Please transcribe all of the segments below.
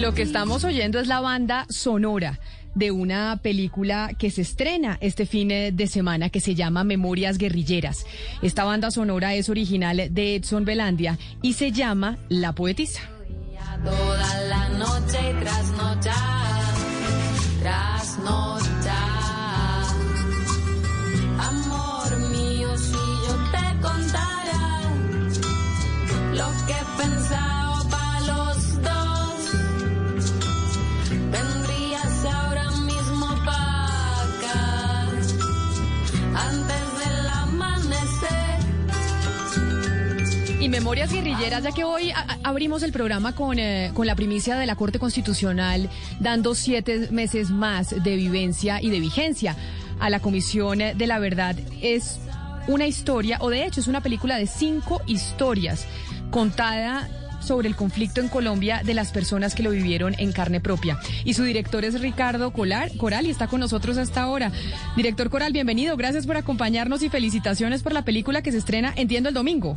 Lo que estamos oyendo es la banda sonora de una película que se estrena este fin de semana que se llama Memorias Guerrilleras. Esta banda sonora es original de Edson Belandia y se llama La Poetisa. toda la noche Memorias Guerrilleras, ya que hoy abrimos el programa con, eh, con la primicia de la Corte Constitucional, dando siete meses más de vivencia y de vigencia a la Comisión de la Verdad, es una historia, o de hecho es una película de cinco historias contada sobre el conflicto en Colombia de las personas que lo vivieron en carne propia. Y su director es Ricardo Colar, Coral y está con nosotros hasta ahora. Director Coral, bienvenido, gracias por acompañarnos y felicitaciones por la película que se estrena, entiendo, el domingo.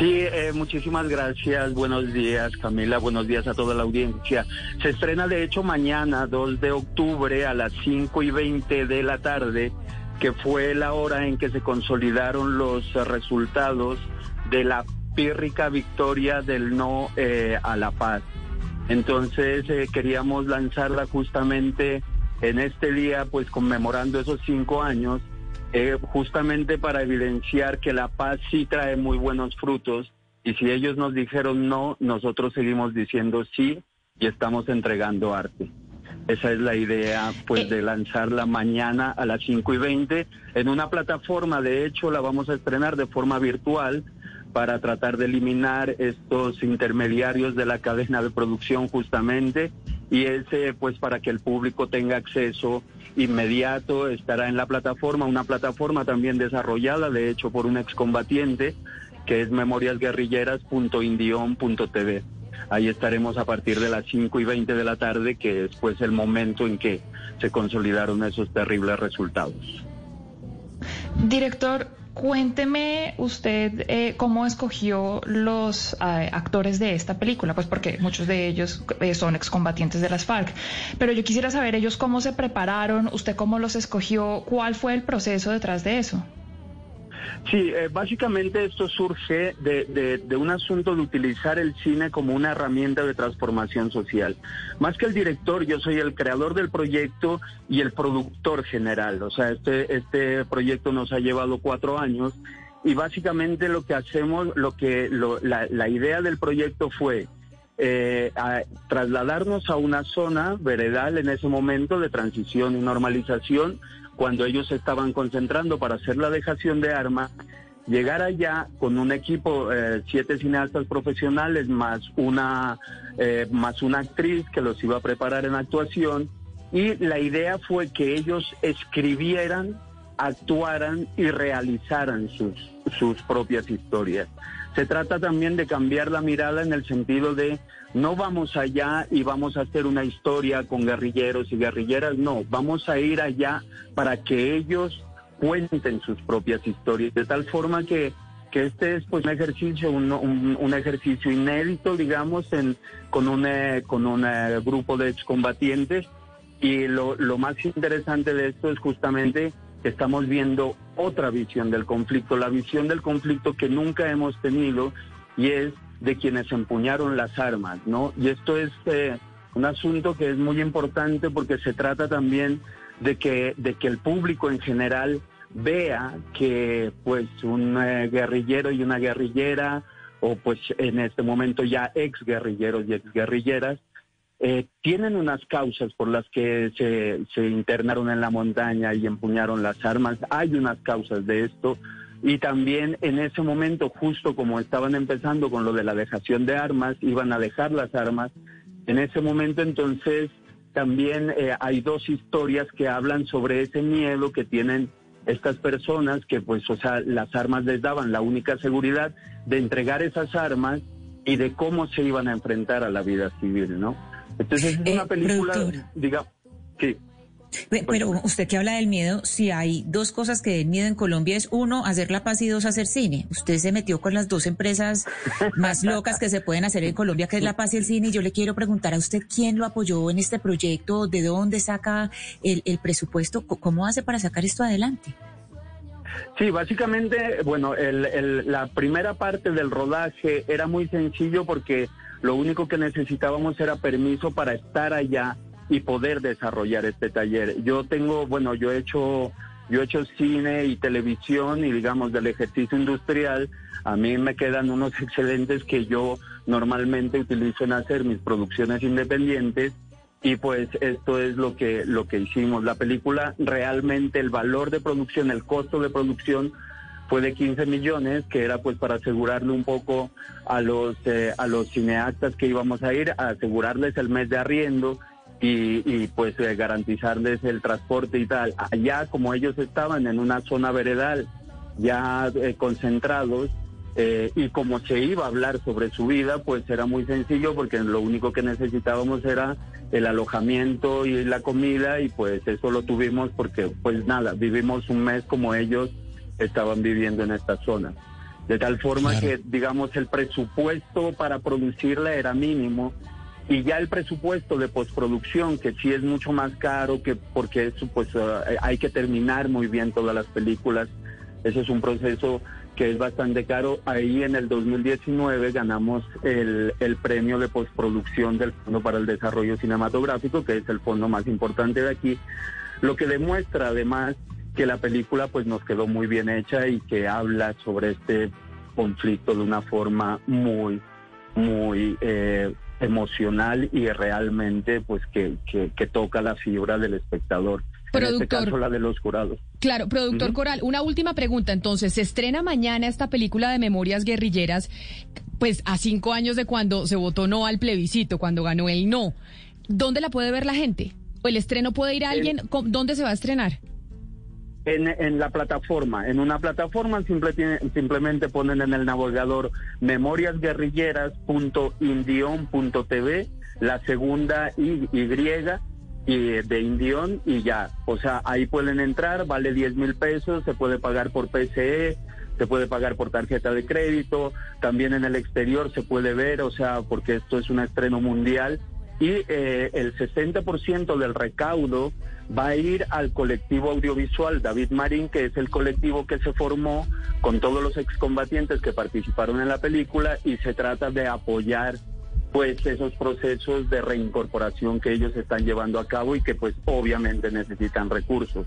Sí, eh, muchísimas gracias. Buenos días, Camila. Buenos días a toda la audiencia. Se estrena, de hecho, mañana, 2 de octubre, a las 5 y 20 de la tarde, que fue la hora en que se consolidaron los resultados de la pírrica victoria del no eh, a la paz. Entonces, eh, queríamos lanzarla justamente en este día, pues conmemorando esos cinco años eh, justamente para evidenciar que la paz sí trae muy buenos frutos y si ellos nos dijeron no, nosotros seguimos diciendo sí y estamos entregando arte. Esa es la idea, pues, de lanzarla mañana a las 5 y 20 en una plataforma. De hecho, la vamos a estrenar de forma virtual para tratar de eliminar estos intermediarios de la cadena de producción justamente y ese pues para que el público tenga acceso inmediato estará en la plataforma una plataforma también desarrollada de hecho por un excombatiente que es memoriasguerrilleras.indion.tv ahí estaremos a partir de las 5 y 20 de la tarde que es pues el momento en que se consolidaron esos terribles resultados. Director, cuénteme usted eh, cómo escogió los eh, actores de esta película, pues porque muchos de ellos eh, son excombatientes de las FARC. Pero yo quisiera saber ellos cómo se prepararon, usted cómo los escogió, cuál fue el proceso detrás de eso. Sí, eh, básicamente esto surge de, de- un asunto de utilizar el cine como una herramienta de transformación social. Más que el director, yo soy el creador del proyecto y el productor general. O sea, este, este proyecto nos ha llevado cuatro años y básicamente lo que hacemos, lo que lo- la, la idea del proyecto fue eh, a trasladarnos a una zona veredal en ese momento de transición y normalización cuando ellos se estaban concentrando para hacer la dejación de armas, llegar allá con un equipo, eh, siete cineastas profesionales más una, eh, más una actriz que los iba a preparar en actuación y la idea fue que ellos escribieran, actuaran y realizaran sus, sus propias historias. Se trata también de cambiar la mirada en el sentido de no vamos allá y vamos a hacer una historia con guerrilleros y guerrilleras, no, vamos a ir allá para que ellos cuenten sus propias historias, de tal forma que, que este es pues un ejercicio, un, un- un ejercicio inédito, digamos, en, con, un, eh, con un eh, grupo de excombatientes. Y lo, lo más interesante de esto es justamente estamos viendo otra visión del conflicto, la visión del conflicto que nunca hemos tenido y es de quienes empuñaron las armas, ¿no? Y esto es eh, un asunto que es muy importante porque se trata también de que, de que el público en general vea que pues un eh, guerrillero y una guerrillera o pues en este momento ya ex guerrilleros y ex guerrilleras eh, tienen unas causas por las que se, se internaron en la montaña y empuñaron las armas. Hay unas causas de esto. Y también en ese momento, justo como estaban empezando con lo de la dejación de armas, iban a dejar las armas. En ese momento entonces también eh, hay dos historias que hablan sobre ese miedo que tienen estas personas que pues, o sea, las armas les daban la única seguridad de entregar esas armas y de cómo se iban a enfrentar a la vida civil, ¿no? Entonces es una Eh, película, productora. diga, sí. Pe- Pero usted que habla del miedo, si hay dos cosas que den miedo en Colombia es uno, hacer la paz y dos, hacer cine. Usted se metió con las dos empresas más locas que se pueden hacer en Colombia, que es la paz y el cine. Y yo le quiero preguntar a usted quién lo apoyó en este proyecto, de dónde saca el, el presupuesto, cómo hace para sacar esto adelante. Sí, básicamente, bueno, el- el- la primera parte del rodaje era muy sencillo porque lo único que necesitábamos era permiso para estar allá y poder desarrollar este taller. Yo tengo, bueno, yo he hecho, yo he hecho cine y televisión y digamos del ejercicio industrial. A mí me quedan unos excelentes que yo normalmente utilizo en hacer mis producciones independientes y pues esto es lo que lo que hicimos. La película realmente el valor de producción, el costo de producción fue de 15 millones, que era pues para asegurarle un poco a los eh, a los cineastas que íbamos a ir, a asegurarles el mes de arriendo y, y, pues eh, garantizarles el transporte y tal. Allá como ellos estaban en una zona veredal ya eh, concentrados eh, y como se iba a hablar sobre su vida, pues era muy sencillo porque lo único que necesitábamos era el alojamiento y la comida y pues eso lo tuvimos porque pues nada, vivimos un mes como ellos estaban viviendo en esta zona. De tal forma Claro. que, digamos, el presupuesto para producirla era mínimo y ya el presupuesto de postproducción, que sí es mucho más caro, que porque eso, pues eh, hay que terminar muy bien todas las películas. Ese es un proceso que es bastante caro. Ahí en el 2019 ganamos el, el premio de postproducción del Fondo para el Desarrollo Cinematográfico, que es el fondo más importante de aquí, lo que demuestra además que la película pues nos quedó muy bien hecha y que habla sobre este conflicto de una forma muy, muy eh, emocional y realmente pues que, que, que toca la fibra del espectador. En este Productor. caso la de los jurados. Claro, productor. Coral, una última pregunta. Entonces, se estrena mañana esta película de Memorias Guerrilleras, pues a cinco años de cuando se votó no al plebiscito, cuando ganó el no. ¿Dónde la puede ver la gente? ¿O el estreno puede ir a alguien? ¿Cómo- ¿Dónde se va a estrenar? En, en la plataforma, en una plataforma simplemente ponen en el navegador memoriasguerrilleras.indion.tv, la segunda Y, y de Indión y ya. O sea, ahí pueden entrar, vale 10 mil pesos, se puede pagar por PCE, se puede pagar por tarjeta de crédito, también en el exterior se puede ver, o sea, porque esto es un estreno mundial. Y eh, el 60% del recaudo va a ir al colectivo audiovisual David Marín, que es el colectivo que se formó con todos los excombatientes que participaron en la película y se trata de apoyar pues esos procesos de reincorporación que ellos están llevando a cabo y que pues obviamente necesitan recursos.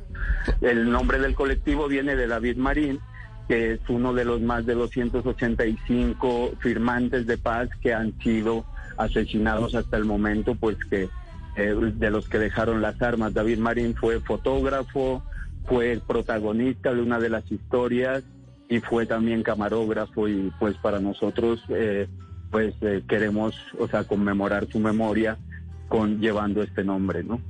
El nombre del colectivo viene de David Marín, que es uno de los más de 285 firmantes de paz que han sido asesinados hasta el momento, pues que eh, de los que dejaron las armas. David Marín fue fotógrafo, fue el protagonista de una de las historias y fue también camarógrafo y pues para nosotros eh, pues eh, queremos, o sea, conmemorar su memoria con llevando este nombre, ¿no?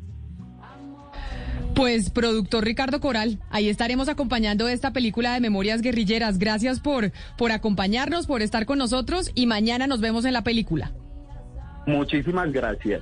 Pues productor Ricardo Coral, ahí estaremos acompañando esta película de Memorias Guerrilleras. Gracias por, por acompañarnos, por estar con nosotros y mañana nos vemos en la película. Muchísimas gracias.